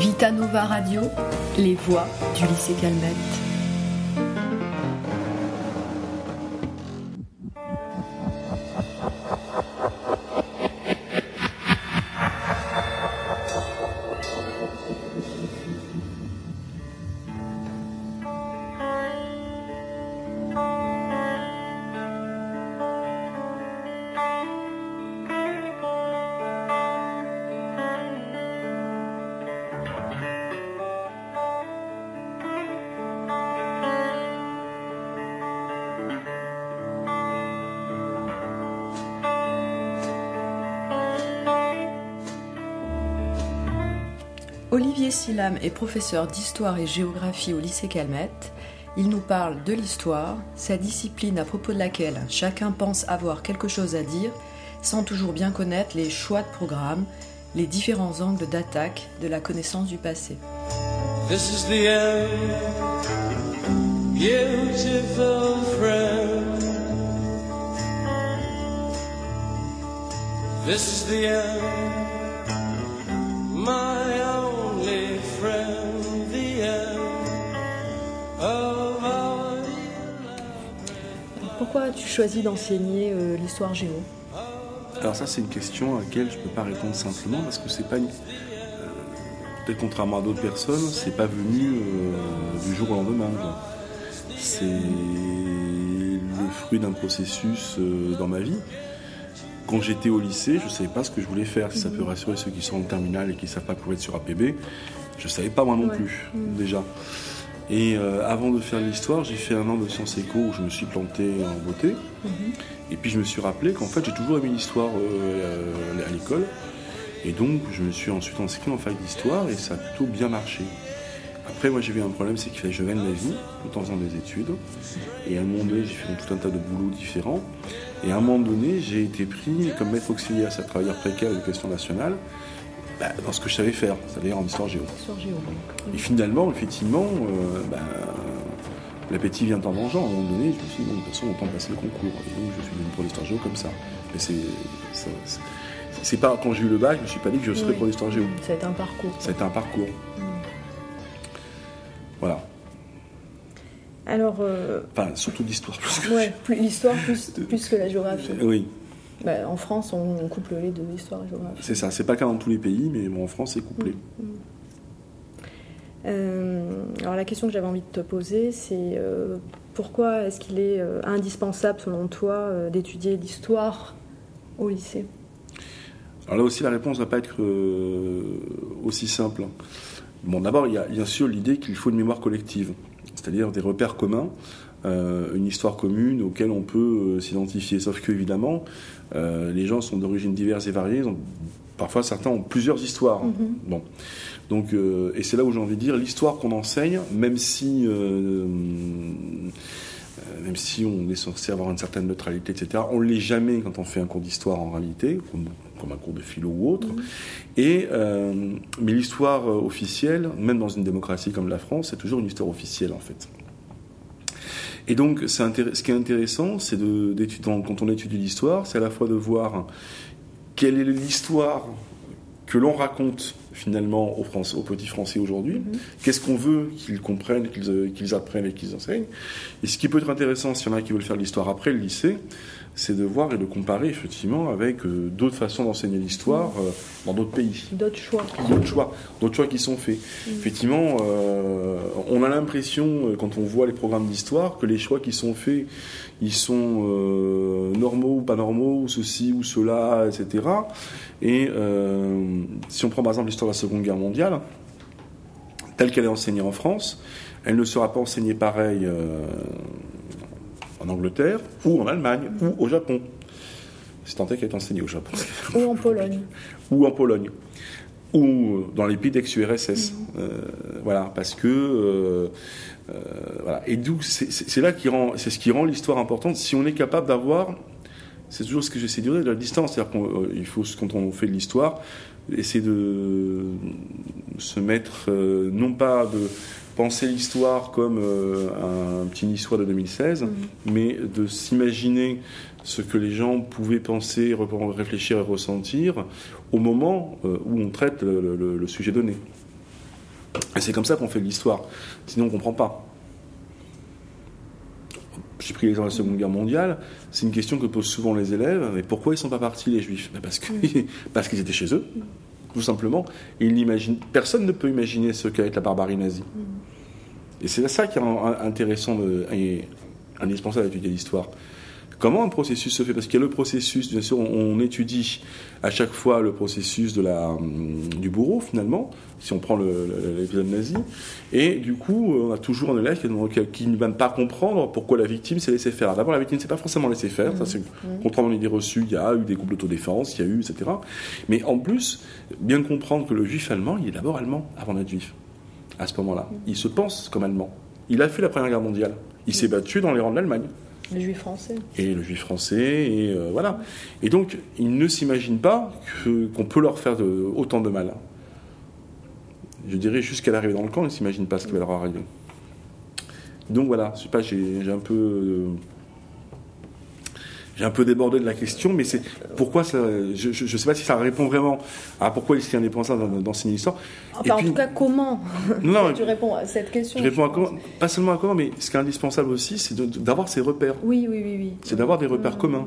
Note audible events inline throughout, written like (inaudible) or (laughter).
Vita Nova Radio, les voix du lycée Calmette. Olivier Silam est professeur d'histoire et géographie au lycée Calmette. Il nous parle de l'histoire, sa discipline à propos de laquelle chacun pense avoir quelque chose à dire, sans toujours bien connaître les choix de programme, les différents angles d'attaque de la connaissance du passé. Pourquoi tu choisis d'enseigner euh, l'histoire géo? Alors ça c'est une question à laquelle je ne peux pas répondre simplement parce que c'est pas une... Euh, peut-être contrairement à d'autres personnes, c'est pas venu euh, du jour au lendemain. C'est le fruit d'un processus dans ma vie. Quand j'étais au lycée, je ne savais pas ce que je voulais faire. Si ça peut rassurer ceux qui sont en terminale et qui ne savent pas pour être sur APB, je ne savais pas moi non plus, mm. déjà. Et euh, avant de faire l'histoire, j'ai fait un an de sciences éco où je me suis planté en beauté. Mhm. Et puis je me suis rappelé qu'en fait j'ai toujours aimé l'histoire euh, à l'école. Et donc je me suis ensuite inscrit en fac d'histoire et ça a plutôt bien marché. Après moi j'ai eu un problème, c'est qu'il fallait que je gagne ma vie tout en faisant des études. Et à un moment donné j'ai fait tout un tas de boulots différents. Et à un moment donné j'ai été pris comme maître auxiliaire, c'est travailleur précaire de l'éducation nationale. Bah, dans ce que je savais faire, c'est-à-dire en histoire géo. Et finalement, effectivement, euh, bah, l'appétit vient en mangeant. À un moment donné, je me suis dit, bon, de toute façon, passer le concours. Et donc, je suis devenu pour l'histoire géo comme ça. Mais c'est. C'est pas quand j'ai eu le bac, je me suis pas dit que je serais pour l'histoire géo. Ça a été un parcours. Ça a été un parcours. Mm. Voilà. Alors. Euh, enfin, surtout l'histoire plus que. Ouais, l'histoire plus, plus que la géographie. Oui. Bah, en France, on, couple les deux, histoire et géographie. C'est ça, c'est pas le cas dans tous les pays, mais bon, en France, c'est couplé. Mm, mm. Euh, alors la question que j'avais envie de te poser, c'est euh, pourquoi est-ce qu'il est, euh, indispensable, selon toi, d'étudier l'histoire au lycée? Alors là aussi, la réponse ne va pas être aussi simple. Bon, d'abord, il y a bien sûr l'idée qu'il faut une mémoire collective, c'est-à-dire des repères communs euh, une histoire commune auquel on peut euh, s'identifier. Sauf que, évidemment, euh, les gens sont d'origines diverses et variées. parfois, certains ont plusieurs histoires. Mhm. Bon. Donc, et c'est là où j'ai envie de dire l'histoire qu'on enseigne, même si, même si on est censé avoir une certaine neutralité, etc., on ne l'est jamais quand on fait un cours d'histoire en réalité, comme, un cours de philo ou autre. Mhm. Et, mais l'histoire officielle, même dans une démocratie comme la France, c'est toujours une histoire officielle en fait. Et donc, ce qui est intéressant, c'est quand on étudie l'histoire, c'est à la fois de voir quelle est l'histoire que l'on raconte finalement aux, aux petits Français aujourd'hui. Mm-hmm. Qu'est-ce qu'on veut qu'ils comprennent, qu'ils apprennent et qu'ils enseignent? Et ce qui peut être intéressant, s'il y en a qui veulent faire l'histoire après le lycée, c'est de voir et de comparer effectivement avec euh, d'autres façons d'enseigner l'histoire euh, dans d'autres pays. D'autres choix. D'autres choix, d'autres choix qui sont faits. Mm. Effectivement, euh, on a l'impression, quand on voit les programmes d'histoire, que les choix qui sont faits, ils sont normaux ou pas normaux, ou ceci ou cela, etc. Et si on prend par exemple l'histoire de la Seconde Guerre mondiale, telle qu'elle est enseignée en France, elle ne sera pas enseignée pareil en Angleterre, ou en Allemagne, ou au Japon. C'est tant est qu'elle est enseignée au Japon. Ou en Pologne. ou en Pologne. Ou dans les pays d'ex-URSS. Mhm. Euh, voilà, parce que. Euh, euh, voilà. Et d'où c'est là qui rend, c'est ce qui rend l'histoire importante. Si on est capable d'avoir, c'est toujours ce que j'essaie de dire, de la distance. C'est-à-dire qu'il faut, quand on fait de l'histoire, essayer de se mettre, non pas de penser l'histoire comme euh, un petit histoire de 2016, mhm. mais de s'imaginer ce que les gens pouvaient penser, réfléchir et ressentir au moment euh, où on traite le, sujet donné. Et c'est comme ça qu'on fait de l'histoire. Sinon, on ne comprend pas. J'ai pris l'exemple de la Seconde Guerre mondiale. C'est une question que posent souvent les élèves. Mais pourquoi ils ne sont pas partis, les Juifs? Ben, Parce que (laughs) parce qu'ils étaient chez eux, tout simplement. Et ils personne ne peut imaginer ce qu'est la barbarie nazie. Et c'est ça qui est intéressant et indispensable à étudier l'histoire. Comment un processus se fait? Parce qu'il y a le processus, bien sûr, on, étudie à chaque fois le processus de la, hum, du bourreau, finalement, si on prend l'épisode nazi. Et du coup, on a toujours un élève qui, ne va pas comprendre pourquoi la victime s'est laissée faire. D'abord, la victime ne s'est pas forcément laissée faire, ça c'est mmh. contrairement à l'idée reçue, il y a eu des groupes d'autodéfense, il y a eu, etc. Mais en plus, bien comprendre que le juif allemand, il est d'abord allemand avant d'être juif, à ce moment-là. Mmh. Il se pense comme allemand. Il a fait la Première Guerre mondiale. Il s'est battu dans les rangs de l'Allemagne. Le juif français. Et le juif français, et euh, voilà. Et donc, ils ne s'imaginent pas qu'on peut leur faire autant de mal. Je dirais jusqu'à l'arrivée dans le camp, ils ne s'imaginent pas ce qui va leur arriver. Donc voilà, je sais pas, j'ai un peu. Euh, j'ai un peu débordé de la question, mais c'est pourquoi ça, je ne sais pas si ça répond vraiment à pourquoi il est indispensable d'enseigner l'histoire. Enfin, en tout cas, comment (laughs) non, tu réponds à cette question Je réponds à comment, pas seulement à comment, mais ce qui est indispensable aussi, c'est d'avoir ses repères. Oui, oui, oui. oui. C'est d'avoir des repères mmh. communs.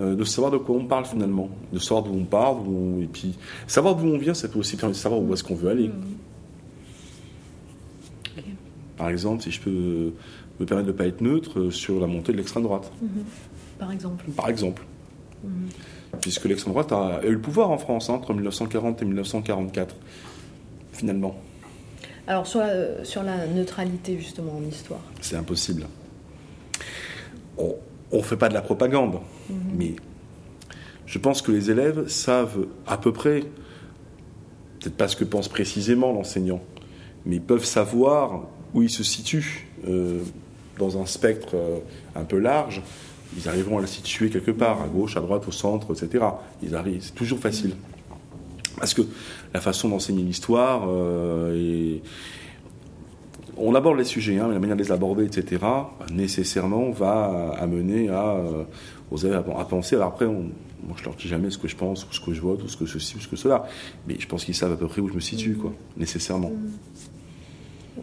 Euh, de savoir de quoi on parle finalement, de savoir d'où on part, et puis savoir d'où on vient, ça peut aussi permettre de savoir où est-ce qu'on veut aller. Mmh. Par exemple, si je peux me permettre de ne pas être neutre sur la montée de l'extrême droite. Par exemple. Par exemple. Puisque l'extrême droite a, eu le pouvoir en France hein, entre 1940 et 1944, finalement. Alors sur la, sur la neutralité justement en histoire. C'est impossible. On ne fait pas de la propagande, mhm. mais je pense que les élèves savent à peu près, peut-être pas ce que pense précisément l'enseignant, mais ils peuvent savoir où ils se situent euh, dans un spectre euh, un peu large ils arriveront à la situer quelque part, à gauche, à droite, au centre, etc. Ils arrivent, c'est toujours facile. Parce que la façon d'enseigner l'histoire, euh, on aborde les sujets, hein, mais la manière de les aborder, etc., nécessairement va amener à, euh, aux élèves à, penser. Alors après, moi je leur dis jamais ce que je pense, ou ce que je vois, ou ce que ceci, ou ce que cela, mais je pense qu'ils savent à peu près où je me situe, quoi, nécessairement.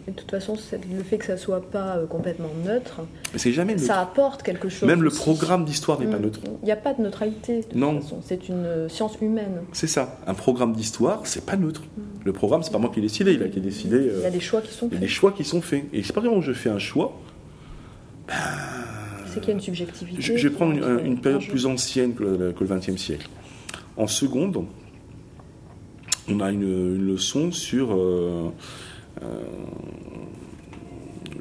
De toute façon, le fait que ça soit pas euh, complètement neutre, jamais ça apporte quelque chose. Même le programme d'histoire n'est pas mm. neutre. Il n'y a pas de neutralité. De non. C'est une euh, science humaine. C'est ça. Un programme d'histoire, c'est pas neutre. Mm. Le programme, c'est pas moi qui l'ai décidé. Il a été décidé. il y a des choix qui sont faits. Il y a des choix qui sont faits. Et c'est pas vraiment où je fais un choix. Ben, c'est qu'il y a une subjectivité. Je, vais prendre une, période plus ancienne que le XXe siècle. En seconde, on a une, leçon sur. Euh, euh,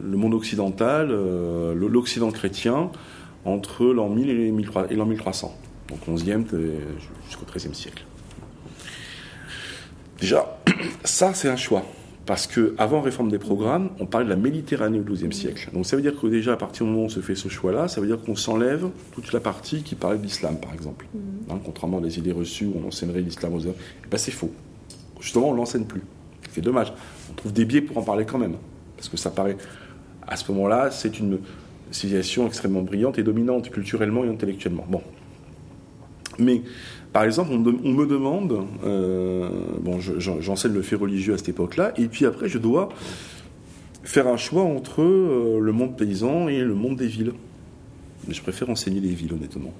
le monde occidental, euh, l'Occident chrétien, entre l'an 1000 et l'an 1300. Donc 11e jusqu'au 13e siècle. Déjà, (clears throat) ça c'est un choix. Parce qu'avant réforme des programmes, on parlait de la Méditerranée au XIIe siècle. Donc ça veut dire que déjà, à partir du moment où on se fait ce choix-là, ça veut dire qu'on s'enlève toute la partie qui parlait de l'islam, par exemple. Mm. Hein, contrairement à des idées reçues où on enseignerait l'islam aux hommes. Eh ben, c'est faux. Justement, on ne l'enseigne plus. C'est dommage on trouve des biais pour en parler quand même. Parce que ça paraît, à ce moment-là, c'est une civilisation extrêmement brillante et dominante culturellement et intellectuellement. Mais, par exemple, on, me demande, euh, j'enseigne le fait religieux à cette époque-là, et puis après, je dois faire un choix entre euh, le monde paysan et le monde des villes. Mais je préfère enseigner les villes, honnêtement.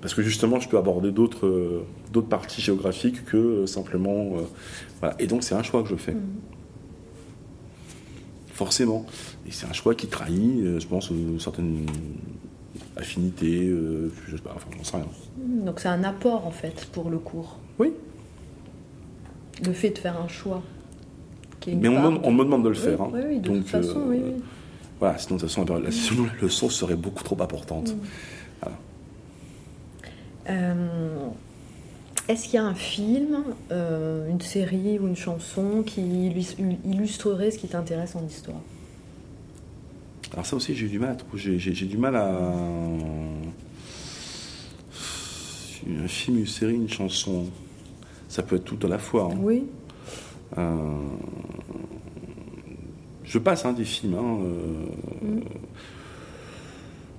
Parce que justement, je peux aborder d'autres euh, d'autres parties géographiques que simplement et donc c'est un choix que je fais. Mm. Forcément. Et c'est un choix qui trahit, euh, je pense, une certaine affinité, euh, je sais pas, enfin, j'en sais rien. Mm, donc c'est un apport en fait pour le cours. Oui. Le fait de faire un choix. Mais on, me demande de le faire. Hein. Oui, oui, de toute façon, oui, oui. Voilà, sinon de toute façon, la, la (laughs) leçon serait beaucoup trop importante. Mm. Euh, est-ce qu'il y a un film, euh, une série ou une chanson qui illustrerait ce qui t'intéresse en histoire? Alors ça aussi j'ai du mal à trouver. J'ai du mal à... Un film, une série, une chanson. Ça peut être tout à la fois. Hein. Oui. Euh, je passe hein, des films. Hein, euh, mm.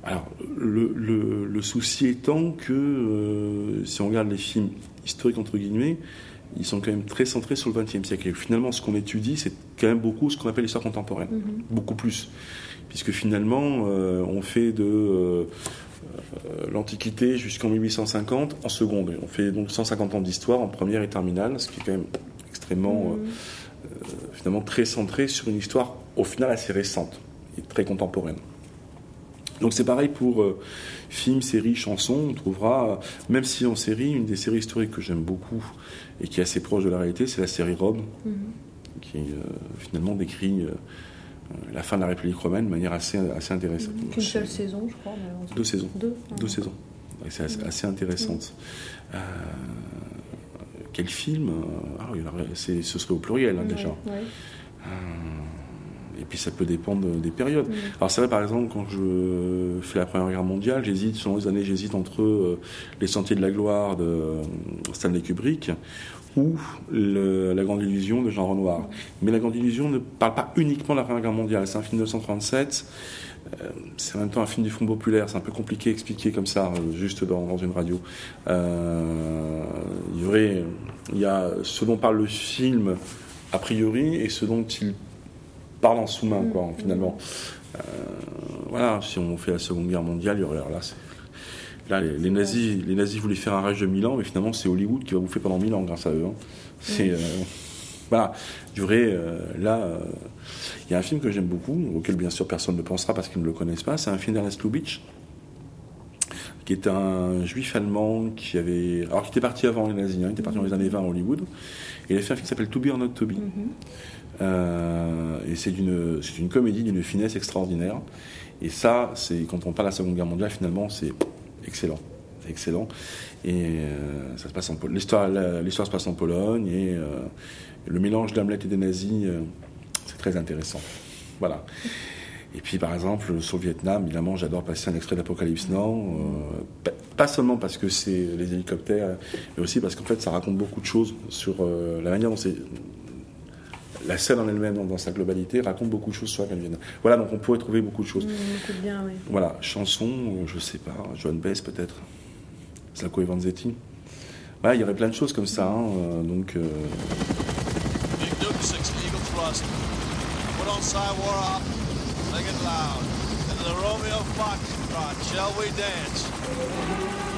Alors, le, souci étant que si on regarde les films historique entre guillemets, ils sont quand même très centrés sur le XXe siècle. Et finalement, ce qu'on étudie, c'est quand même beaucoup ce qu'on appelle l'histoire contemporaine, Mhm. beaucoup plus, puisque finalement, euh, on fait de euh, euh, l'Antiquité jusqu'en 1850 en seconde. On fait donc 150 ans d'histoire en première et terminale, ce qui est quand même extrêmement, Mhm. euh, finalement, très centré sur une histoire au final assez récente et très contemporaine. Donc c'est pareil pour euh, films, séries, chansons. On trouvera, euh, même si en série, une des séries historiques que j'aime beaucoup et qui est assez proche de la réalité, c'est la série Rome, Mhm. qui euh, finalement décrit la fin de la République romaine de manière assez, assez intéressante. Qu'une seule saison, je crois. malheureusement. Deux saisons. Deux. Deux saisons. C'est assez, assez intéressante. Euh, quel film ah, il y en a- c'est- Ce serait au pluriel hein, déjà. ouais. Et puis ça peut dépendre des périodes. Alors c'est vrai par exemple quand je fais la Première Guerre mondiale, j'hésite selon les années, j'hésite entre euh, Les Sentiers de la Gloire de euh, Stanley Kubrick ou le- La Grande Illusion de Jean Renoir. Mais La Grande Illusion ne parle pas uniquement de la Première Guerre mondiale. C'est un film de 1937. euh, c'est en même temps un film du Front populaire. C'est un peu compliqué à expliquer comme ça, euh, juste dans, dans une radio. Il y aurait, il y a ce dont parle le film a priori et ce dont il parle en sous-main, quoi, finalement. Euh, voilà, si on fait la Seconde Guerre mondiale, il y aurait là, là les, les nazis, les nazis voulaient faire un rage de mille ans, mais finalement c'est Hollywood qui va bouffer pendant mille ans grâce à eux. hein. C'est euh, voilà, il y aurait euh, là, il y a un film que j'aime beaucoup, auquel bien sûr personne ne pensera parce qu'ils ne le connaissent pas. C'est un film d'Ernest Lubitsch qui est un juif allemand qui avait. Alors, qui était parti avant les nazis, hein, il était parti dans les années 20 à Hollywood. Et il a fait un film qui s'appelle To Be or Not To Be. Mhm. Euh, et c'est une, c'est une comédie d'une finesse extraordinaire. Et ça, c'est quand on parle de la Seconde Guerre mondiale, finalement, c'est excellent. C'est excellent. Et euh, ça se passe en l'histoire se passe en Pologne et euh, le mélange d'Hamlet et des nazis, euh, c'est très intéressant. Voilà. Et puis, par exemple, sur le Vietnam, évidemment, j'adore passer un extrait d'Apocalypse Now. euh, pas- seulement parce que c'est les hélicoptères, mais aussi parce qu'en fait, ça raconte beaucoup de choses sur euh, la manière dont c'est. La scène en elle-même, dans, dans sa globalité, raconte beaucoup de choses sur la Vietnam. Voilà, donc on pourrait trouver beaucoup de choses. Beaucoup de bien, oui. Voilà, chanson, euh, je sais pas, Joan Baez peut-être, Slavko et Vanzetti. Voilà, il y aurait plein de choses comme ça. hein, euh, donc, euh, Big Duke 6 Eagle Thrust. Put on Cywar. Sing it loud. Into the Romeo Foxtrot. Shall we dance?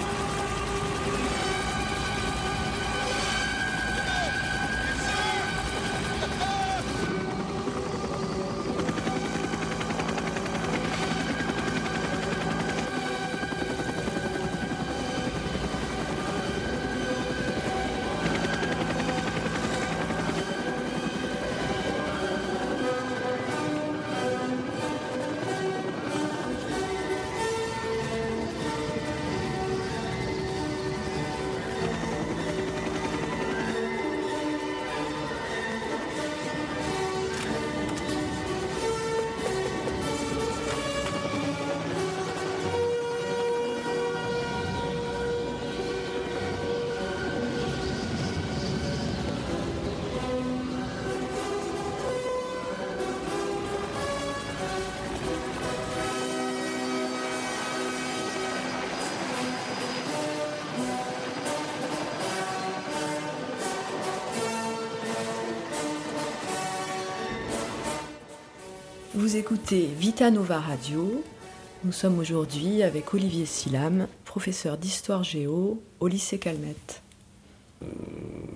Vous écoutez Vita Nova Radio. Nous sommes aujourd'hui avec Olivier Silam, professeur d'histoire géo au lycée Calmette.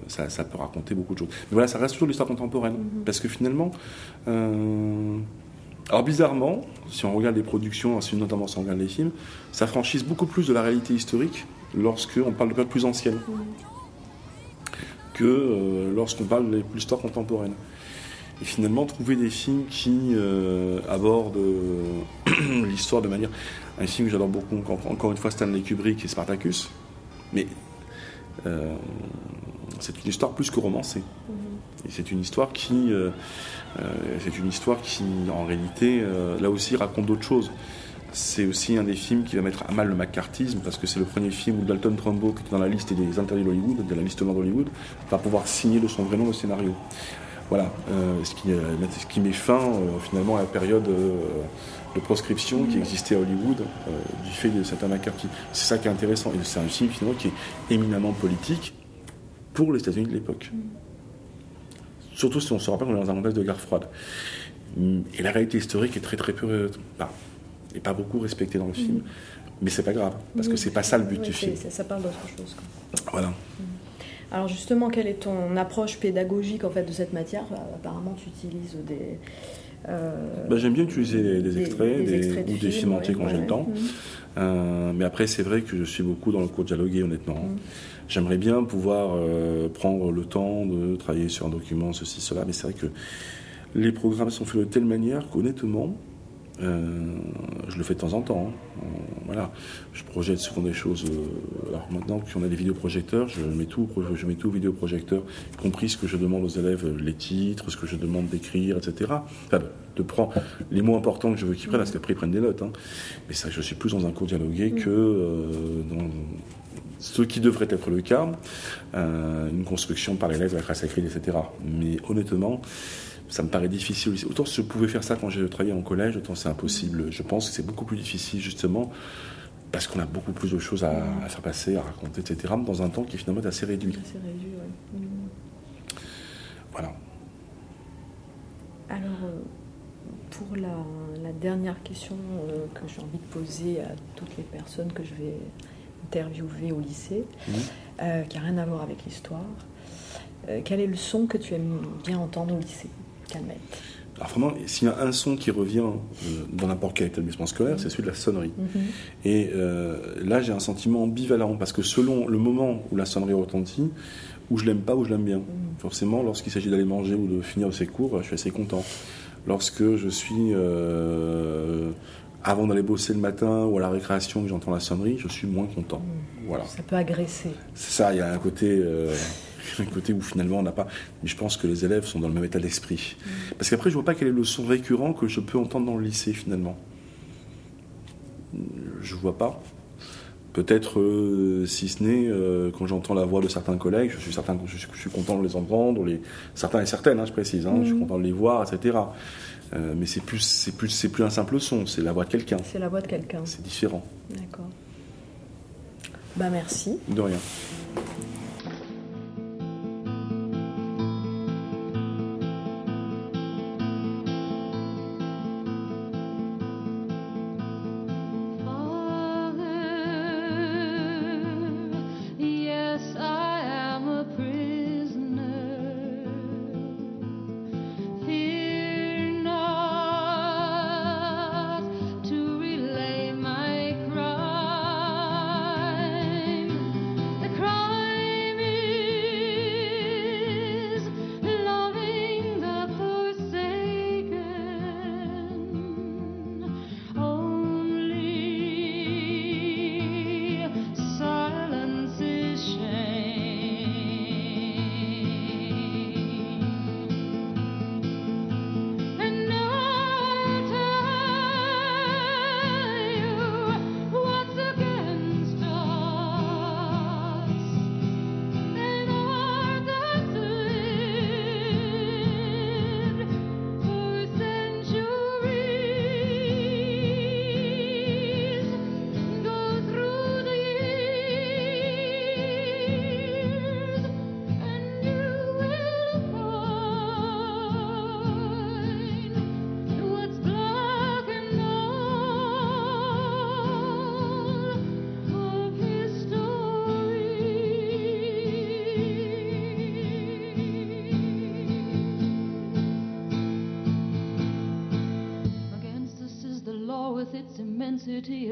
ça, ça peut raconter beaucoup de choses. Mais voilà, ça reste toujours l'histoire contemporaine. Parce que finalement, euh, alors bizarrement, si on regarde les productions, notamment si on regarde les films, ça franchise beaucoup plus de la réalité historique lorsqu'on parle de périodes plus anciennes que euh, lorsqu'on parle de l'histoire contemporaine. Et finalement, trouver des films qui euh, abordent euh, (clears throat) l'histoire de manière. Un film que j'adore beaucoup, encore, une fois, Stanley Kubrick et Spartacus. Mais euh, c'est une histoire plus que romancée. Et c'est une histoire qui, c'est une histoire qui, en réalité, là aussi raconte d'autres choses. C'est aussi un des films qui va mettre à mal le macartisme parce que c'est le premier film où Dalton Trumbo, qui était dans la liste des interdits d'Hollywood, de la liste noire d'Hollywood, va pouvoir signer de son vrai nom le scénario. Voilà, euh, ce, qui, euh, ce qui met fin euh, finalement à la période de proscription qui existait à Hollywood euh, du fait de certains McCarthy. C'est ça qui est intéressant. Et c'est un film finalement qui est éminemment politique, pour les États-Unis de l'époque. Surtout si on se rappelle qu'on est dans un contexte de guerre froide. Et la réalité historique est très très peu, pas, et pas beaucoup respectée dans le film. Mm. Mais c'est pas grave, parce que c'est pas ça le but du film. Ça, parle d'autre chose. Voilà. Mm. Alors justement, quelle est ton approche pédagogique en fait de cette matière? Apparemment, tu utilises des, euh, bah, j'aime bien utiliser des, extraits, ou des films entiers quand j'ai le temps. Mhm. Euh, mais après, c'est vrai que je suis beaucoup dans le cours dialogué, honnêtement. Mhm. J'aimerais bien pouvoir euh, prendre le temps de travailler sur un document, ceci, cela, mais c'est vrai que les programmes sont faits de telle manière qu'honnêtement, euh, je le fais de temps en temps. Hein. Voilà, je projette souvent des choses. Euh, alors maintenant qu'on a des vidéoprojecteurs, je mets tout, je mets tout au vidéoprojecteur, y compris ce que je demande aux élèves, les titres, ce que je demande d'écrire, etc. Enfin, de prendre les mots importants que je veux qu'ils prennent, parce qu'après ils prennent des notes. Hein. Mais ça, je suis plus dans un cours dialogué que euh, dans ce qui devrait être le cas, une construction par l'élève, la classe écrite, etc. Mais honnêtement, ça me paraît difficile aussi. Autant je pouvais faire ça quand j'ai travaillé en collège, autant c'est impossible. Je pense que c'est beaucoup plus difficile justement parce qu'on a beaucoup plus de choses à, faire passer, à raconter, etc. dans un temps qui finalement est assez réduit. Assez réduit, oui. Voilà. Alors, euh, pour la, dernière question euh, que j'ai envie de poser à toutes les personnes que je vais interviewer au lycée, euh, qui n'a rien à voir avec l'histoire, quel est le son que tu aimes bien entendre au lycée? Alors vraiment, s'il y a un son qui revient euh, dans n'importe quel établissement scolaire, c'est celui de la sonnerie. Mhm. Et euh, là, j'ai un sentiment ambivalent, parce que selon le moment où la sonnerie retentit, où je l'aime pas, ou je l'aime bien. Mhm. Forcément, lorsqu'il s'agit d'aller manger ou de finir ses cours, je suis assez content. Lorsque je suis euh, avant d'aller bosser le matin ou à la récréation que j'entends la sonnerie, je suis moins content. Mhm. Voilà. Ça peut agresser. C'est ça, il y a un côté un côté où finalement on n'a pas. Mais je pense que les élèves sont dans le même état d'esprit. Parce qu'après, je vois pas quel est le son récurrent que je peux entendre dans le lycée finalement. Je vois pas. Peut-être, euh, si ce n'est euh, quand j'entends la voix de certains collègues, je suis certain que je, suis content de les entendre, les, certains et certaines, hein, je précise, hein, je suis mm. content de les voir, etc. Euh, mais c'est plus, c'est plus, c'est plus un simple son, c'est la voix de quelqu'un. C'est la voix de quelqu'un. C'est différent. D'accord. Bah merci. De rien.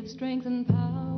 Strength and power.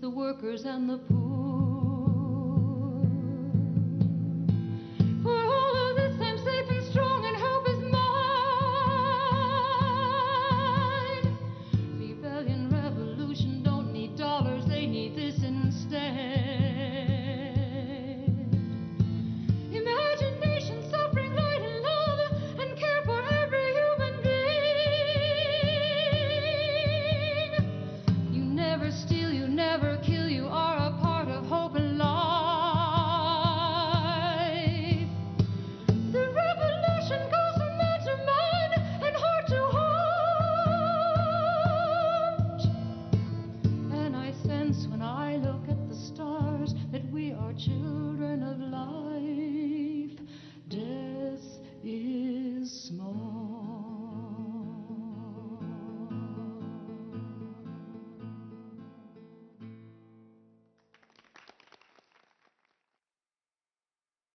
The workers and the poor.